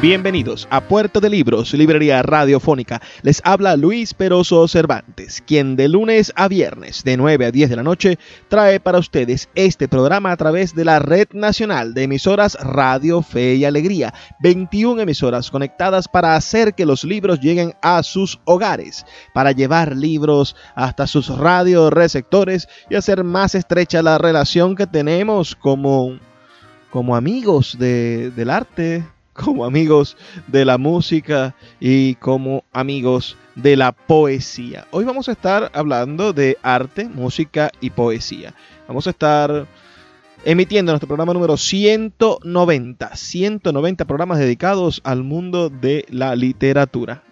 Bienvenidos a Puerto de Libros, Librería Radiofónica. Les habla Luis Peroso Cervantes, quien de lunes a viernes de 9 a 10 de la noche trae para ustedes este programa a través de la Red Nacional de Emisoras Radio Fe y Alegría. 21 emisoras conectadas para hacer que los libros lleguen a sus hogares, para llevar libros hasta sus radioreceptores y hacer más estrecha la relación que tenemos como, como amigos de, del arte como amigos de la música y como amigos de la poesía. Hoy vamos a estar hablando de arte, música y poesía. Vamos a estar emitiendo nuestro programa número 190, 190 programas dedicados al mundo de la literatura.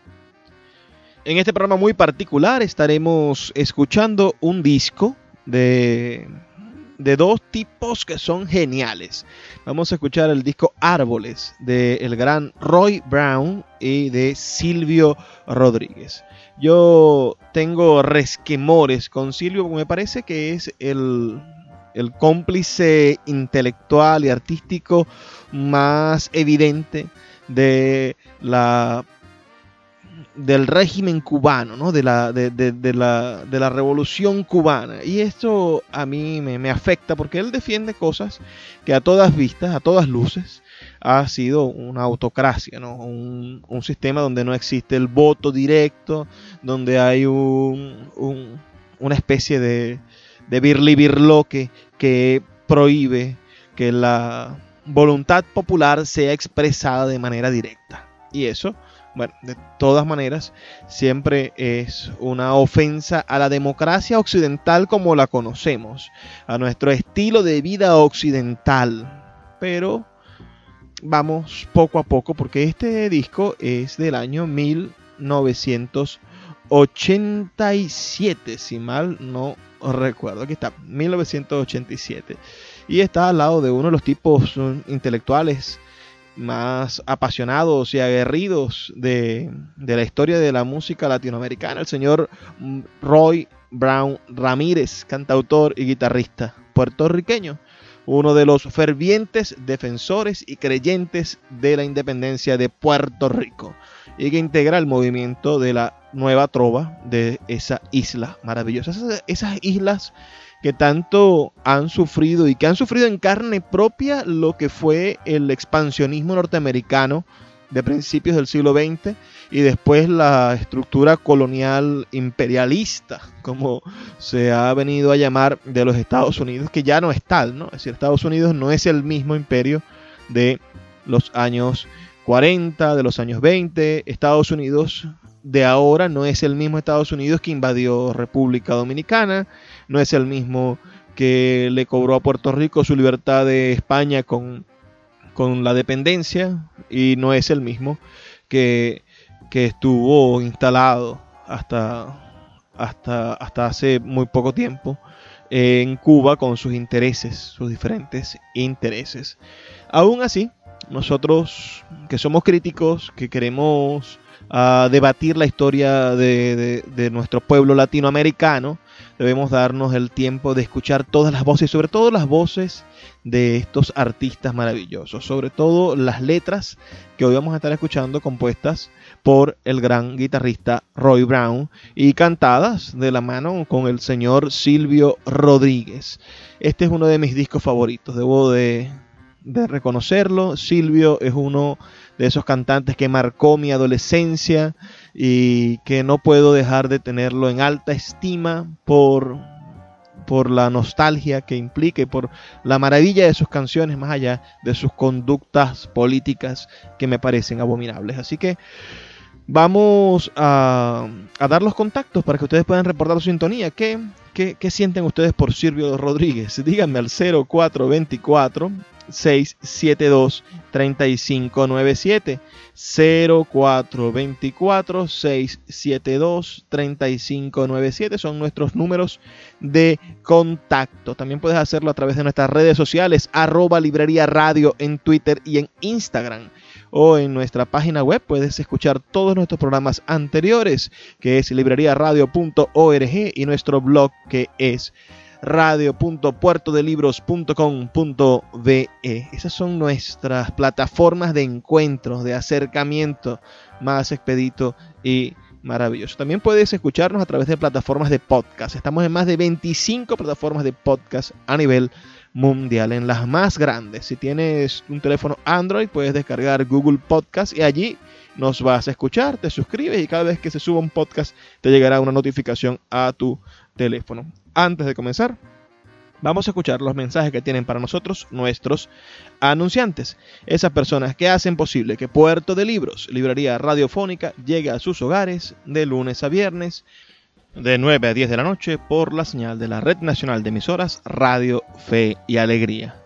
En este programa muy particular estaremos escuchando un disco de de dos tipos que son geniales. Vamos a escuchar el disco Árboles de el gran Roy Brown y de Silvio Rodríguez. Yo tengo resquemores con Silvio porque me parece que es el, el cómplice intelectual y artístico más evidente de la del régimen cubano, ¿no? de, la, de, la, de, la, revolución cubana. Y esto a mí me, afecta porque él defiende cosas que a todas vistas, a todas luces, ha sido una autocracia, ¿no? un, sistema donde no existe el voto directo, donde hay un, una especie de, de birli que prohíbe que la voluntad popular sea expresada de manera directa. Y eso bueno, de todas maneras, siempre es una ofensa a la democracia occidental como la conocemos, a nuestro estilo de vida occidental. Pero vamos poco a poco, porque este disco es del año 1987, si mal no recuerdo. Aquí está, 1987. Y está al lado de uno de los tipos intelectuales más apasionados y aguerridos de, la historia de la música latinoamericana, el señor Roy Brown Ramírez, cantautor y guitarrista puertorriqueño, uno de los fervientes defensores y creyentes de la independencia de Puerto Rico y que integra el movimiento de la nueva trova de esa isla maravillosa. esas islas que tanto han sufrido y que han sufrido en carne propia lo que fue el expansionismo norteamericano de principios del siglo XX y después la estructura colonial imperialista, como se ha venido a llamar de los Estados Unidos, que ya no es tal, ¿no? Es decir, Estados Unidos no es el mismo imperio de los años 40, de los años 20. Estados Unidos de ahora no es el mismo Estados Unidos que invadió República Dominicana, no es el mismo que le cobró a Puerto Rico su libertad de España con, con la dependencia y no es el mismo que, que estuvo instalado hasta, hasta, hasta hace muy poco tiempo en Cuba con sus intereses, sus diferentes intereses. Aún así, nosotros que somos críticos, que queremos a debatir la historia de, nuestro pueblo latinoamericano, debemos darnos el tiempo de escuchar todas las voces, sobre todo las voces de estos artistas maravillosos, sobre todo las letras que hoy vamos a estar escuchando compuestas por el gran guitarrista Roy Brown y cantadas de la mano con el señor Silvio Rodríguez. Este es uno de mis discos favoritos, debo de, de reconocerlo. Silvio es uno de esos cantantes que marcó mi adolescencia y que no puedo dejar de tenerlo en alta estima por, por la nostalgia que implica y por la maravilla de sus canciones, más allá de sus conductas políticas que me parecen abominables. Así que vamos a, a dar los contactos para que ustedes puedan reportar su sintonía, que ¿qué, qué sienten ustedes por Silvio Rodríguez? Díganme al 0424 672 3597 0424 672 3597 son nuestros números de contacto. También puedes hacerlo a través de nuestras redes sociales, arroba librería radio en Twitter y en Instagram. O en nuestra página web puedes escuchar todos nuestros programas anteriores, que es libreriaradio.org y nuestro blog que es radio.puertodelibros.com.be. Esas son nuestras plataformas de encuentros, de acercamiento más expedito y maravilloso. También puedes escucharnos a través de plataformas de podcast. Estamos en más de 25 plataformas de podcast a nivel mundial, en las más grandes. Si tienes un teléfono Android, puedes descargar Google Podcast y allí nos vas a escuchar, te suscribes y cada vez que se suba un podcast te llegará una notificación a tu teléfono. Antes de comenzar, vamos a escuchar los mensajes que tienen para nosotros nuestros anunciantes, esas personas que hacen posible que Puerto de Libros, librería radiofónica, llegue a sus hogares de lunes a viernes de 9 a 10 de la noche por la señal de la Red Nacional de Emisoras Radio Fe y Alegría.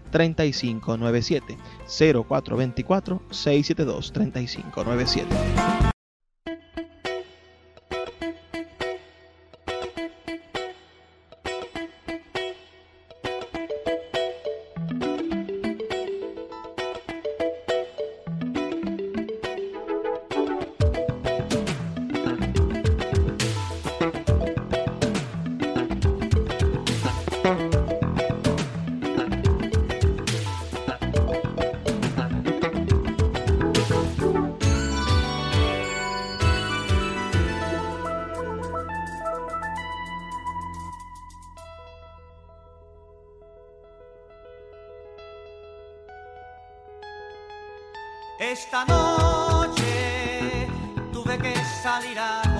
3597 0424 672 3597. Esta noche. Tuve que salir a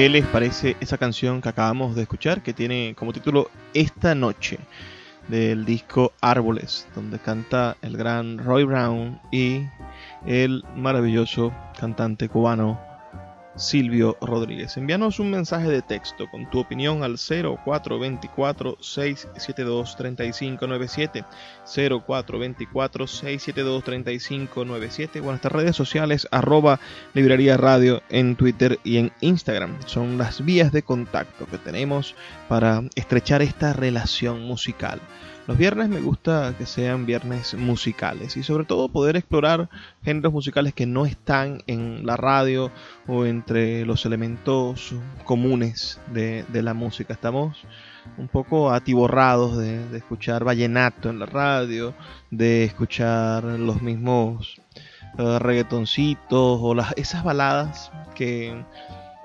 ¿Qué les parece esa canción que acabamos de escuchar que tiene como título Esta noche del disco Árboles, donde canta el gran Roy Brown y el maravilloso cantante cubano Silvio Rodríguez? Envíanos un mensaje de texto con tu opinión al 0424-672-3597, 0424-672-3597 o en nuestras redes sociales arroba librería radio en Twitter y en Instagram. Son las vías de contacto que tenemos para estrechar esta relación musical. Los viernes me gusta que sean viernes musicales y sobre todo poder explorar géneros musicales que no están en la radio o entre los elementos comunes de, de la música. Estamos un poco atiborrados de, de, escuchar vallenato en la radio, de escuchar los mismos uh, reggaetoncitos o las, esas baladas que,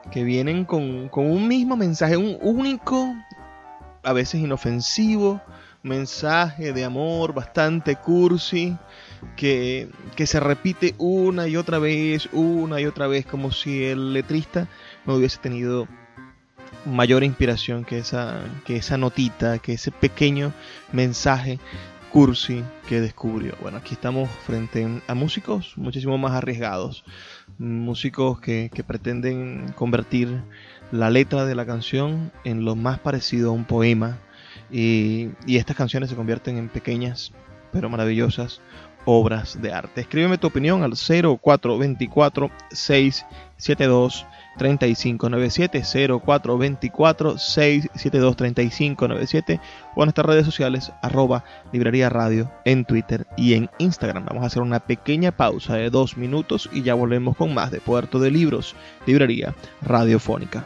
que vienen con, con un mismo mensaje, un único, a veces inofensivo mensaje de amor bastante cursi que, que, se repite una y otra vez, una y otra vez, como si el letrista no hubiese tenido mayor inspiración que esa, que esa notita, que ese pequeño mensaje cursi que descubrió. Bueno, aquí estamos frente a músicos muchísimo más arriesgados, músicos que, que pretenden convertir la letra de la canción en lo más parecido a un poema y, estas canciones se convierten en pequeñas pero maravillosas obras de arte. Escríbeme tu opinión al 0424 672 3597 0424 672 3597 o en nuestras redes sociales arroba librería radio en Twitter y en Instagram. Vamos a hacer una pequeña pausa de dos minutos y ya volvemos con más de Puerto de Libros, librería radiofónica.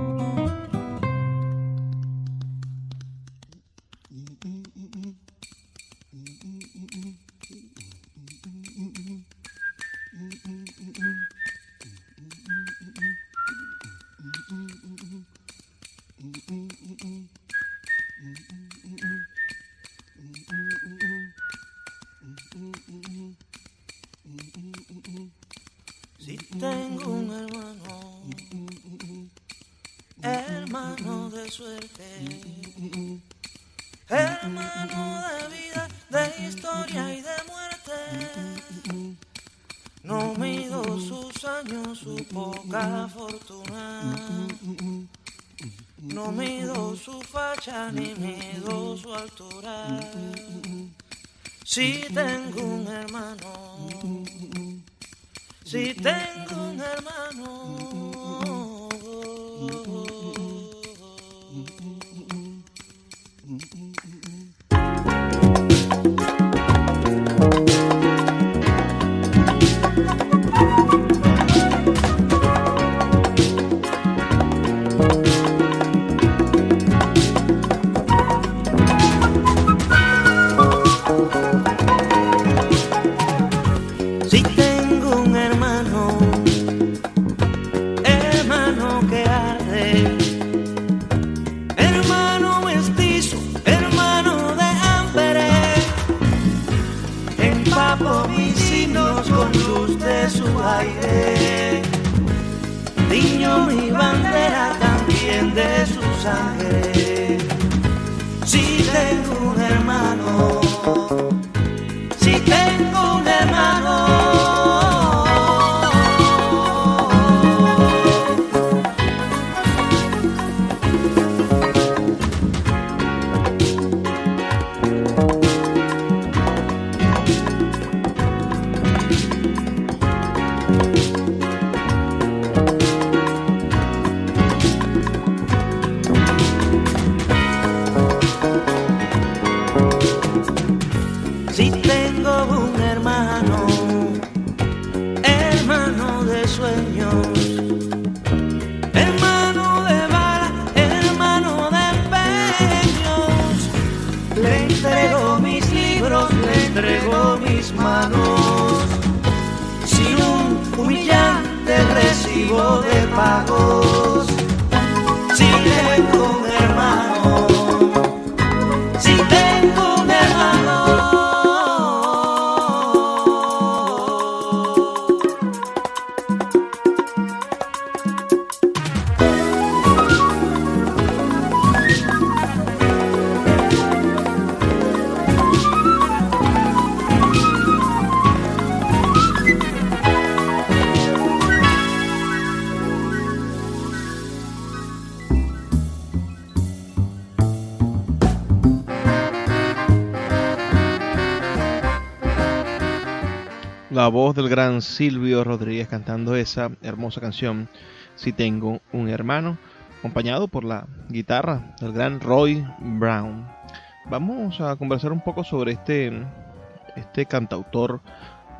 七分苦 Si tengo un hermano, del gran Silvio Rodríguez cantando esa hermosa canción, Si tengo un hermano, acompañado por la guitarra del gran Roy Brown. Vamos a conversar un poco sobre este, este cantautor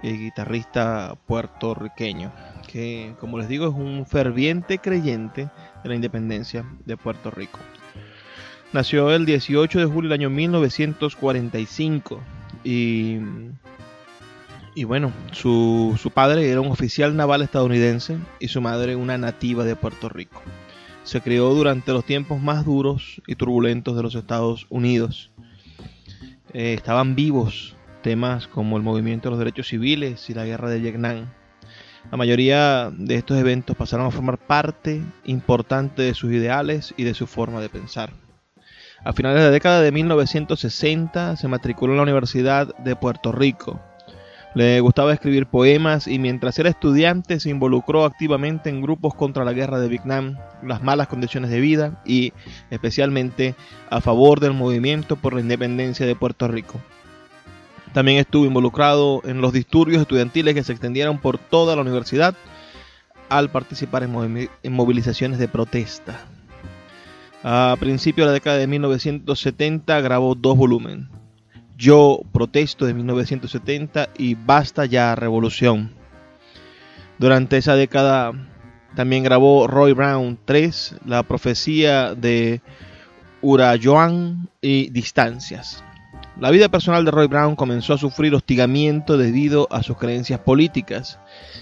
y guitarrista puertorriqueño, que como les digo es un ferviente creyente de la independencia de Puerto Rico. Nació el 18 de julio del año 1945 y y bueno, su, padre era un oficial naval estadounidense y su madre una nativa de Puerto Rico. Se crió durante los tiempos más duros y turbulentos de los Estados Unidos. Eh, estaban vivos temas como el movimiento de los derechos civiles y la guerra de Vietnam. La mayoría de estos eventos pasaron a formar parte importante de sus ideales y de su forma de pensar. A finales de la década de 1960 se matriculó en la Universidad de Puerto Rico le gustaba escribir poemas y mientras era estudiante se involucró activamente en grupos contra la guerra de Vietnam, las malas condiciones de vida y especialmente a favor del movimiento por la independencia de Puerto Rico. También estuvo involucrado en los disturbios estudiantiles que se extendieron por toda la universidad al participar en, movilizaciones de protesta. A principios de la década de 1970 grabó dos volúmenes. Yo protesto de 1970 y Basta ya revolución. Durante esa década también grabó Roy Brown 3, La profecía de Urayoan y Distancias. La vida personal de Roy Brown comenzó a sufrir hostigamiento debido a sus creencias políticas.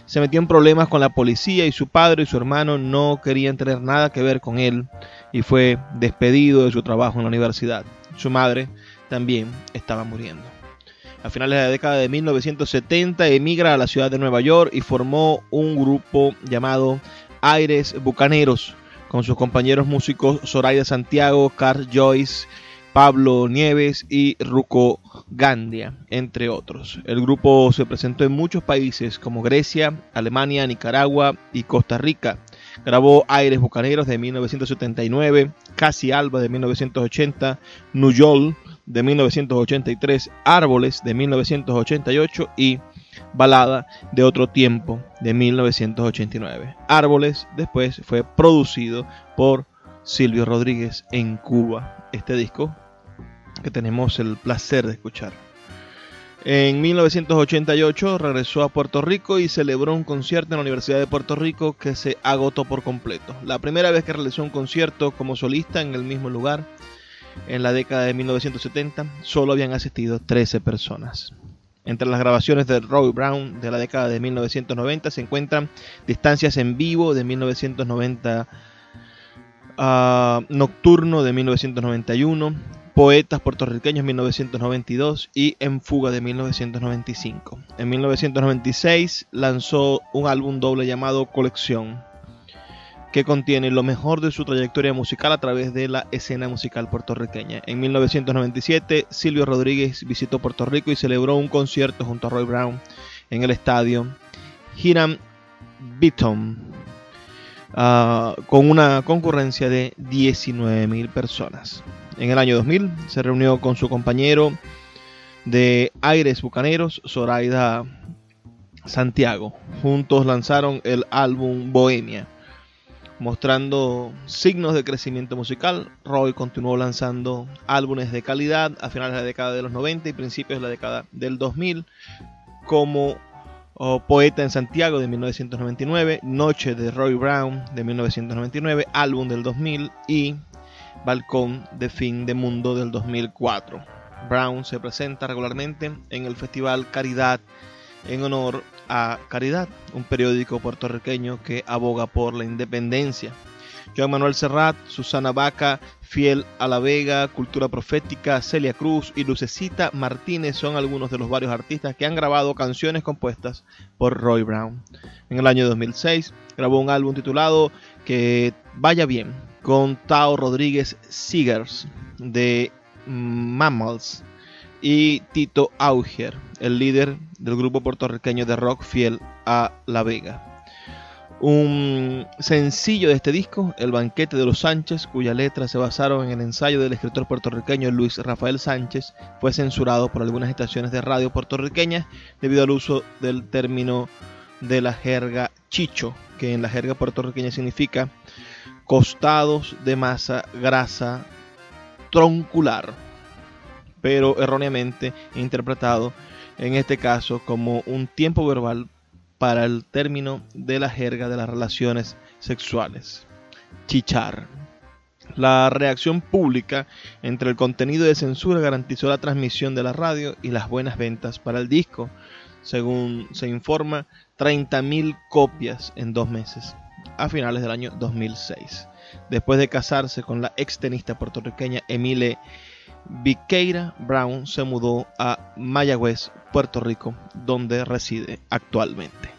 Se metió en problemas con la policía y su padre y su hermano no querían tener nada que ver con él y fue despedido de su trabajo en la universidad. Su madre también estaba muriendo. A finales de la década de 1970 emigra a la ciudad de Nueva York y formó un grupo llamado Aires Bucaneros con sus compañeros músicos Zoraida Santiago, Carl Joyce, Pablo Nieves y Ruco Gandia, entre otros. El grupo se presentó en muchos países como Grecia, Alemania, Nicaragua y Costa Rica. Grabó Aires Bucaneros de 1979, Casi Alba de 1980, Nuyol de 1983, Árboles de 1988 y Balada de otro tiempo de 1989. Árboles después fue producido por Silvio Rodríguez en Cuba. Este disco que tenemos el placer de escuchar. En 1988 regresó a Puerto Rico y celebró un concierto en la Universidad de Puerto Rico que se agotó por completo. La primera vez que realizó un concierto como solista en el mismo lugar en la década de 1970 solo habían asistido 13 personas. Entre las grabaciones de Roy Brown de la década de 1990 se encuentran Distancias en vivo de 1990, uh, Nocturno de 1991, Poetas puertorriqueños 1992 y En Fuga de 1995. En 1996 lanzó un álbum doble llamado Colección, que contiene lo mejor de su trayectoria musical a través de la escena musical puertorriqueña. En 1997, Silvio Rodríguez visitó Puerto Rico y celebró un concierto junto a Roy Brown en el estadio Hiram Beaton, uh, con una concurrencia de 19.000 personas. En el año 2000 se reunió con su compañero de Aires Bucaneros, Zoraida Santiago. Juntos lanzaron el álbum Bohemia mostrando signos de crecimiento musical. Roy continuó lanzando álbumes de calidad a finales de la década de los 90 y principios de la década del 2000, como oh, Poeta en Santiago de 1999, Noche de Roy Brown de 1999, álbum del 2000 y Balcón de Fin de Mundo del 2004. Brown se presenta regularmente en el Festival Caridad en honor Caridad, un periódico puertorriqueño que aboga por la independencia. Joan Manuel Serrat, Susana Vaca, Fiel a la Vega, Cultura Profética, Celia Cruz y Lucecita Martínez son algunos de los varios artistas que han grabado canciones compuestas por Roy Brown. En el año 2006 grabó un álbum titulado Que vaya bien con Tao Rodríguez Seegers de Mammals y Tito Auger, el líder del grupo puertorriqueño de rock fiel a La Vega. Un sencillo de este disco, El banquete de los Sánchez, cuya letra se basaron en el ensayo del escritor puertorriqueño Luis Rafael Sánchez, fue censurado por algunas estaciones de radio puertorriqueñas debido al uso del término de la jerga chicho, que en la jerga puertorriqueña significa costados de masa grasa troncular pero erróneamente interpretado en este caso como un tiempo verbal para el término de la jerga de las relaciones sexuales. Chichar. La reacción pública entre el contenido de censura garantizó la transmisión de la radio y las buenas ventas para el disco. Según se informa, 30.000 copias en dos meses, a finales del año 2006. Después de casarse con la extenista puertorriqueña Emile Viqueira Brown se mudó a Mayagüez, Puerto Rico, donde reside actualmente.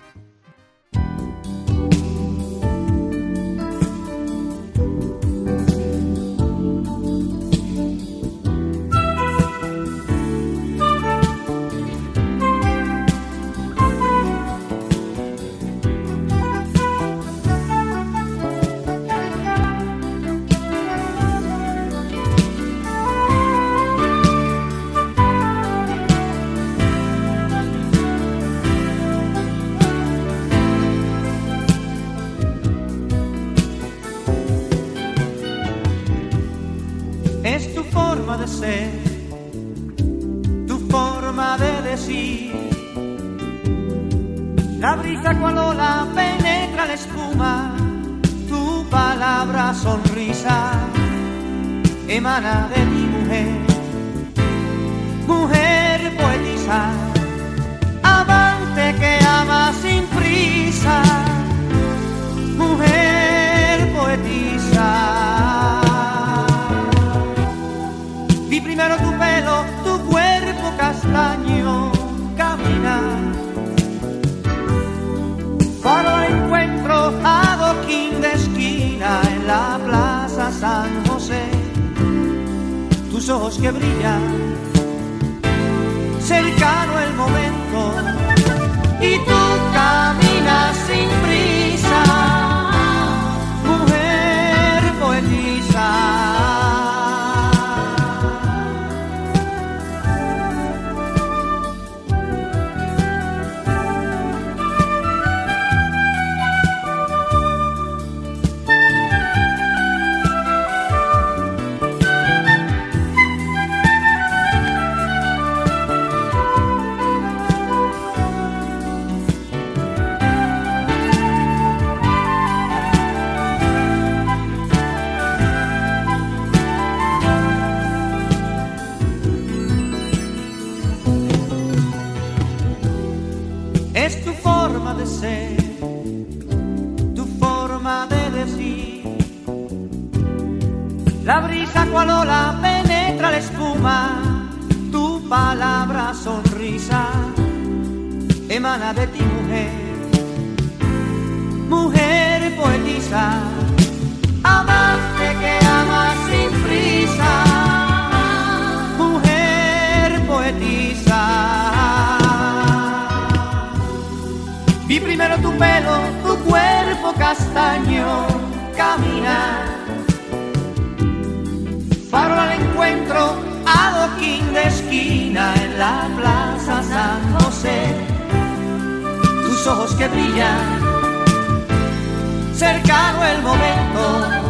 San José. Tus ojos que brillan, cercano el momento, y tú caminas sin prisa, cual ola penetra la espuma, tu palabra sonrisa, emana de ti mujer, mujer poetisa, amante que ama sin prisa, mujer poetisa. Vi primero tu pelo, tu cuerpo castaño, caminar adoquín de esquina en la plaza San José. Tus ojos que brillan, cercano el momento,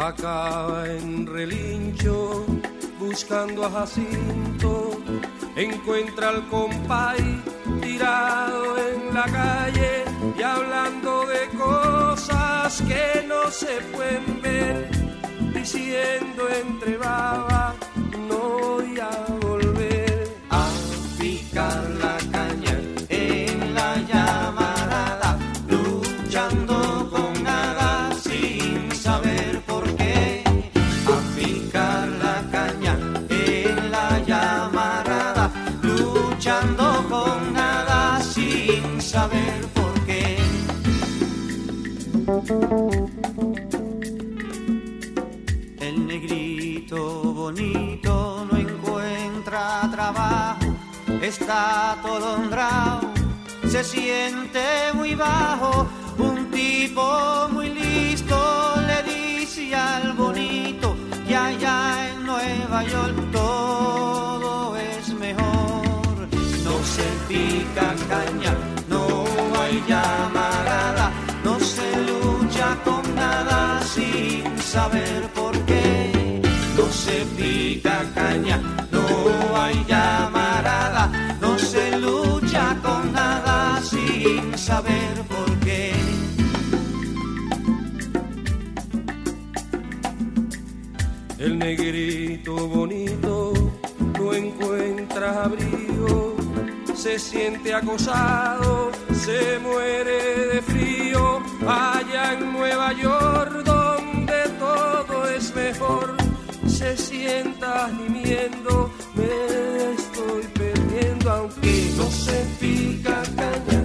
Acaba en relincho buscando a Jacinto, encuentra al compay tirado en la calle y hablando de cosas que no se pueden ver, diciendo entre baba, está atolondrado, se siente muy bajo. Un tipo muy listo le dice al bonito que allá en Nueva York todo es mejor. No se pica caña, no hay llamarada, no se lucha con nada sin saber se pica caña, no hay llamarada, no se lucha con nada sin saber por qué. El negrito bonito no encuentra abrigo, se siente acosado, se muere de frío allá en Nueva York donde todo es mejor. Se sienta gimiendo, me estoy perdiendo aunque no se pica caña,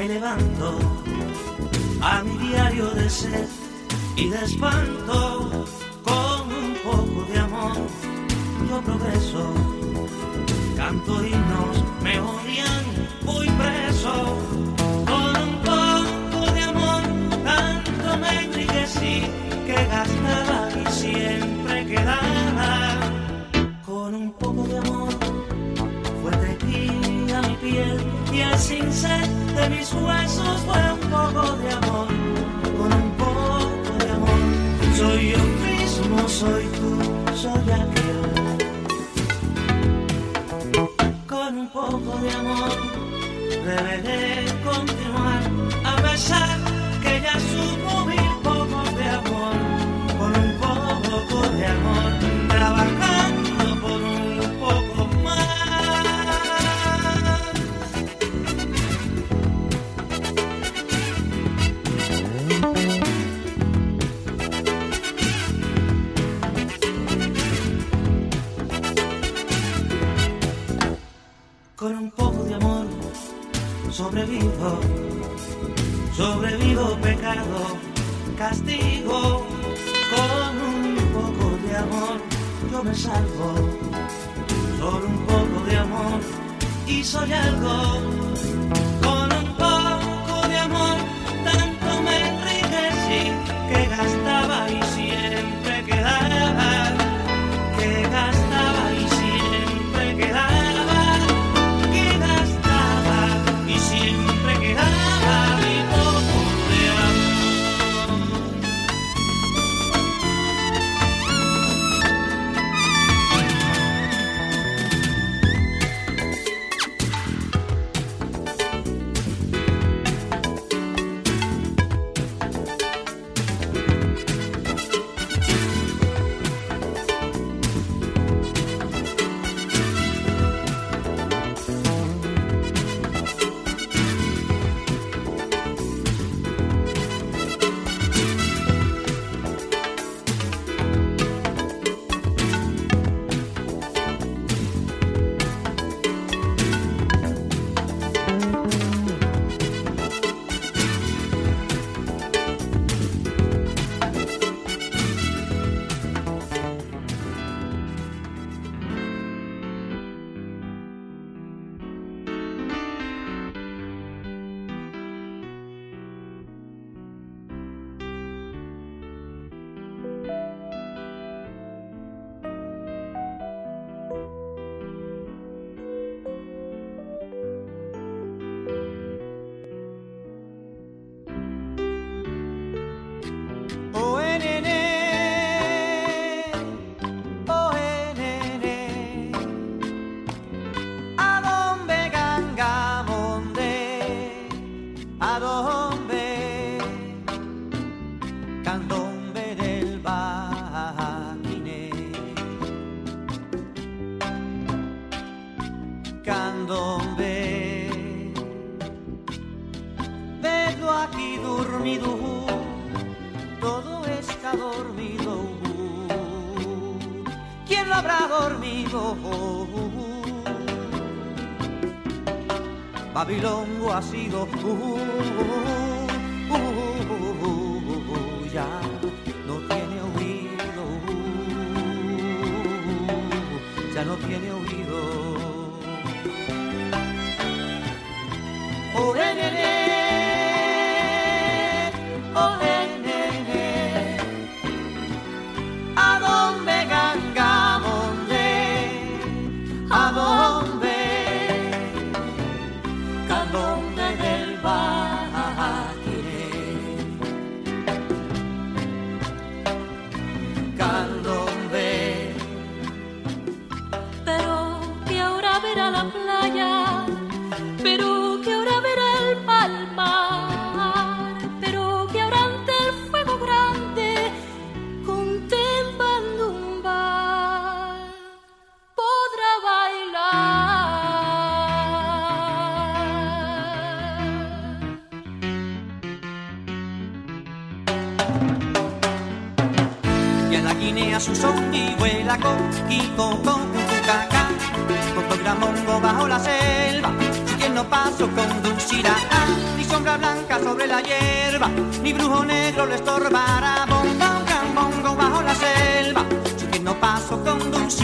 Me levanto a mi diario de sed y de espanto. Con un poco de amor yo progreso, canto himnos, me odian, voy preso. Con un poco de amor tanto me enriquecí que gastaba y siempre quedaba. Con un poco de amor fuerte tira mi piel y el cincel de mis huesos fue un poco de amor, con un poco de amor. Soy yo mismo, soy tú, soy aquel. Con un poco de amor deberé continuar a pesar que ya supo mil pocos de amor. Con un poco de amor sobrevivo, sobrevivo pecado, castigo, con un poco de amor yo me salvo, solo un poco de amor y soy algo. candombe. Vedo aquí dormido, todo está dormido. ¿Quién lo habrá dormido? Babilongo ha sido uh, uh, uh, uh ya no tiene oído, ya no tiene oído. Oh, hey, hey, hey.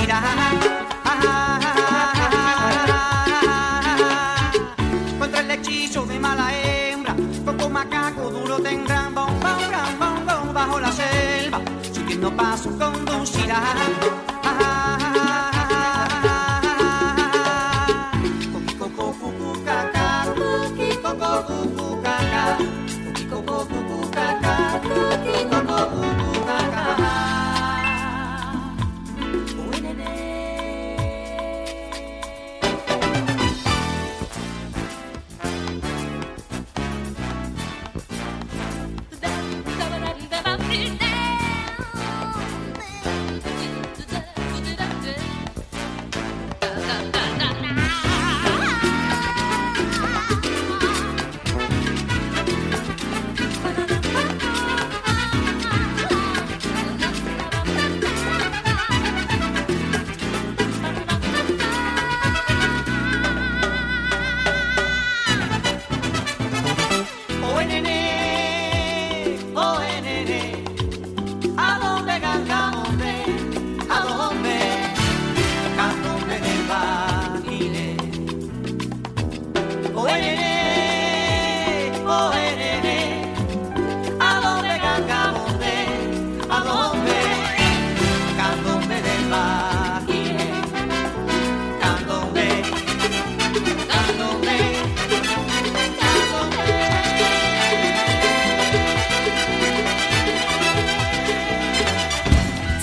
mirar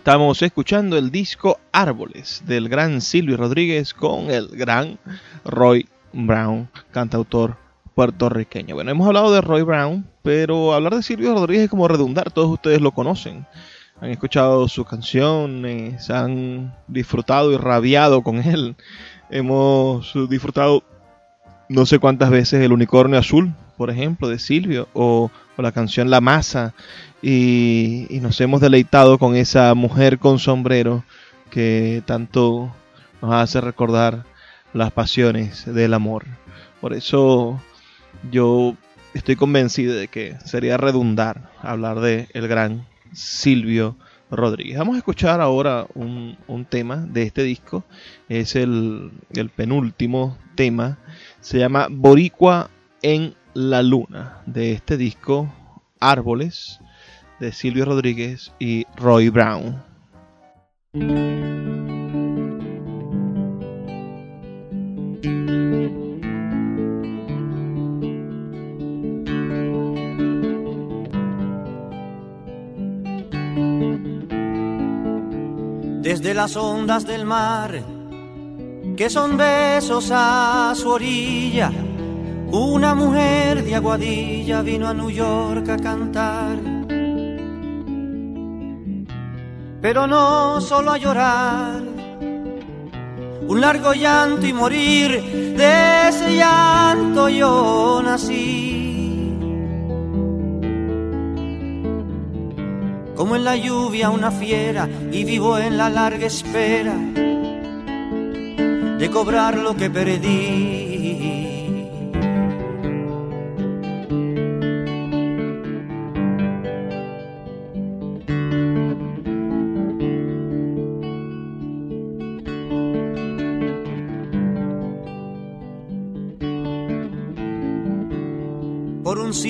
Estamos escuchando el disco Árboles del gran Silvio Rodríguez con el gran Roy Brown, cantautor puertorriqueño. Bueno, hemos hablado de Roy Brown, pero hablar de Silvio Rodríguez es como redundar, todos ustedes lo conocen. Han escuchado sus canciones, han disfrutado y rabiado con él. Hemos disfrutado no sé cuántas veces el unicornio azul, por ejemplo, de Silvio, o, la canción La Masa, y, y, nos hemos deleitado con esa mujer con sombrero que tanto nos hace recordar las pasiones del amor. Por eso yo estoy convencido de que sería redundar hablar de el gran Silvio Rodríguez. Vamos a escuchar ahora un, un tema de este disco. Es el, el, penúltimo tema. Se llama Boricua en la Luna. De este disco, Árboles, de Silvio Rodríguez y Roy Brown. desde las ondas del mar, que son besos a su orilla. Una mujer de Aguadilla vino a New York a cantar. Pero no solo a llorar, un largo llanto y morir, de ese llanto yo nací. como en la lluvia una fiera y vivo en la larga espera de cobrar lo que perdí.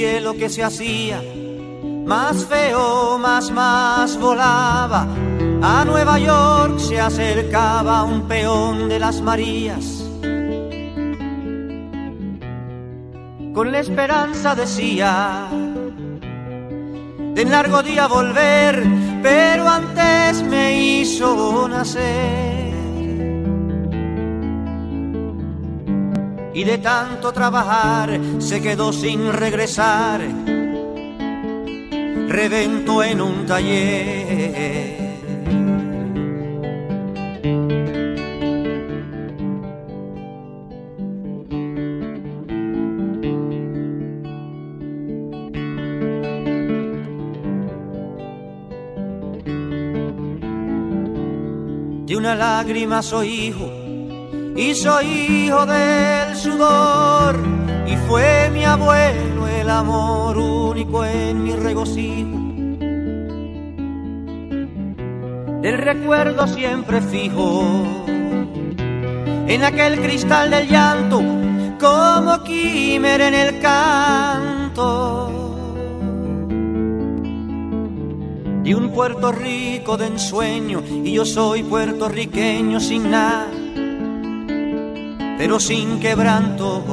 Cielo que se hacía más feo, más, más volaba. A Nueva York se acercaba un peón de las Marías. Con la esperanza decía de largo día volver, pero antes me hizo nacer. Y de tanto trabajar se quedó sin regresar reventó en un taller. De una lágrima soy hijo y soy hijo del sudor y fue mi abuelo el amor único en mi regocijo. Del recuerdo siempre fijo en aquel cristal del llanto como quimer en el canto de un Puerto Rico de ensueño y yo soy puertorriqueño sin nada pero sin quebranto.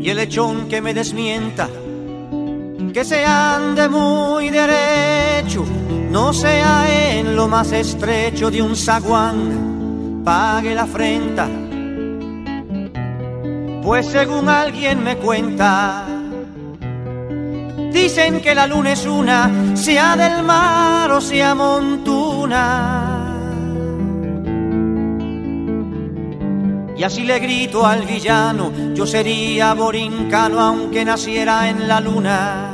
Y el lechón que me desmienta, que se ande muy derecho, no sea en lo más estrecho de un zaguán pague la afrenta. Pues según alguien me cuenta, dicen que la luna es una, sea del mar o sea montuna. Y así le grito al villano, yo sería borincano aunque naciera en la luna.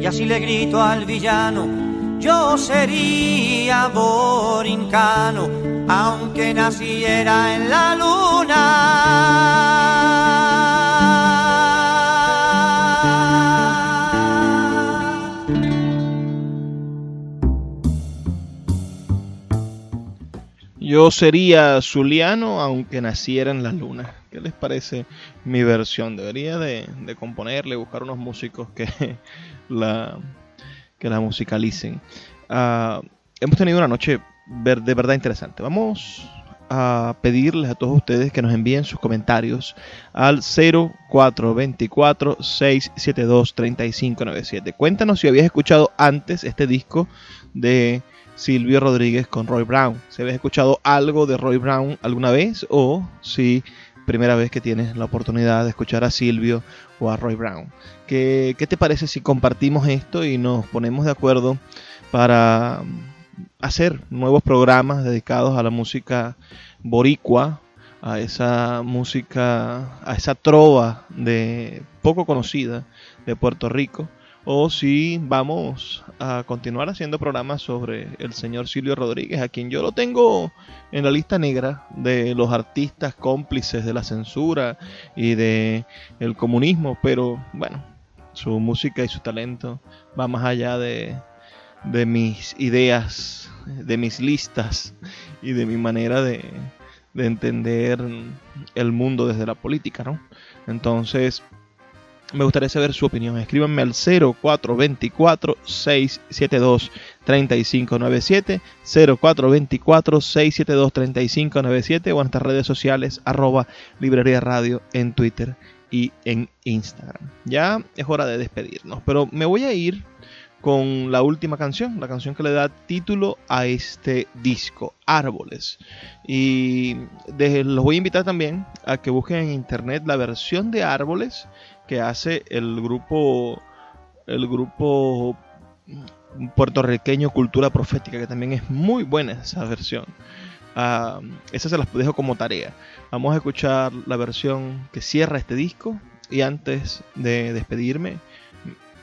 Y así le grito al villano, yo sería borincano, aunque naciera en la luna. Yo sería zuliano aunque naciera en la luna. ¿Qué les parece mi versión? Debería de, de componerle, buscar unos músicos que la, que la musicalicen. Ah, hemos tenido una noche de verdad interesante. Vamos a pedirles a todos ustedes que nos envíen sus comentarios al 0424-672-3597. Cuéntanos si habías escuchado antes este disco de Silvio Rodríguez con Roy Brown. Si habías escuchado algo de Roy Brown alguna vez o si primera vez que tienes la oportunidad de escuchar a Silvio o a Roy Brown. ¿Qué, qué te parece si compartimos esto y nos ponemos de acuerdo para hacer nuevos programas dedicados a la música boricua, a esa música, a esa trova de poco conocida de Puerto Rico, o si vamos a continuar haciendo programas sobre el señor Silvio Rodríguez, a quien yo lo tengo en la lista negra de los artistas cómplices de la censura y de el comunismo, pero bueno, su música y su talento va más allá de, de mis ideas, de mis listas y de mi manera de, de entender el mundo desde la política, ¿no? Entonces, me gustaría saber su opinión. Escríbanme al 0424-672-3597, 0424-672-3597 o en nuestras redes sociales, arroba librería radio en Twitter y en Instagram. Ya es hora de despedirnos, pero me voy a ir con la última canción, la canción que le da título a este disco, Árboles. Y los voy a invitar también a que busquen en internet la versión de Árboles que hace el grupo el grupo puertorriqueño Cultura Profética, que también es muy buena esa versión. Ah, esa se las dejo como tarea. Vamos a escuchar la versión que cierra este disco y antes de despedirme,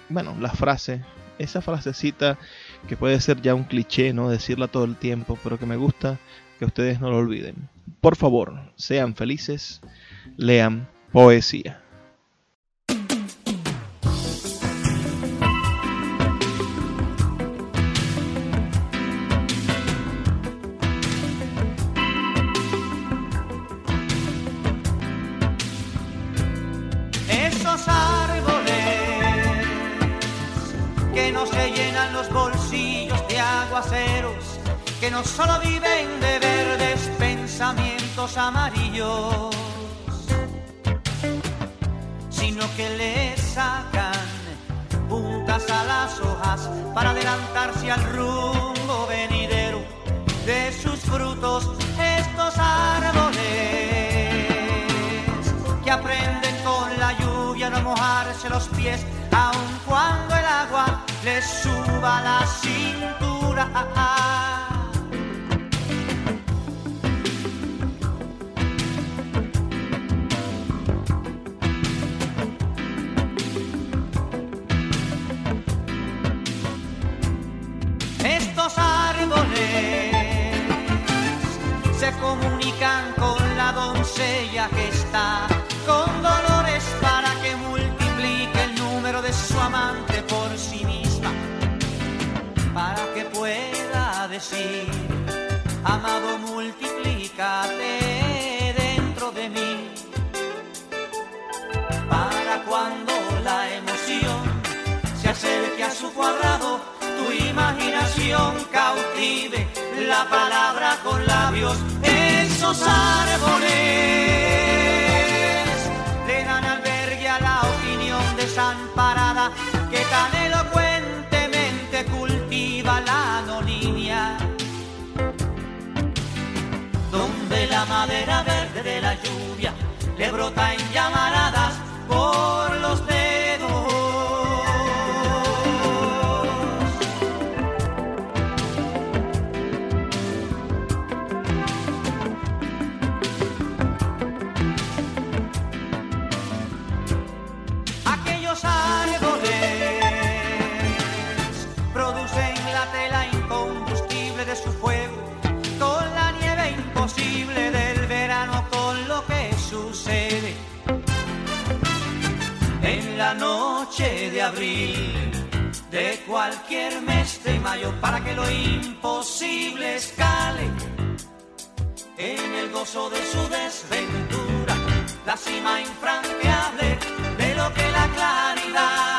bueno, la frase, esa frasecita que puede ser ya un cliché, no decirla todo el tiempo, pero que me gusta que ustedes no lo olviden. Por favor, sean felices, lean poesía. Amarillos, sino que le sacan puntas a las hojas para adelantarse al rumbo venidero de sus frutos estos árboles que aprenden con la lluvia no mojarse los pies aun cuando el agua les suba la cintura. Amado, multiplícate dentro de mí, para cuando la emoción se acerque a su cuadrado, tu imaginación cautive la palabra con labios, esos árboles le dan albergue a la opinión desamparada. Que tan elocuentemente madera verde de la lluvia le brota en llamaradas por los de abril, de cualquier mes de mayo, para que lo imposible escale. En el gozo de su desventura, la cima infranqueable de lo que la claridad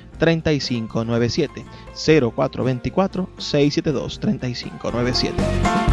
3597 0424 672 3597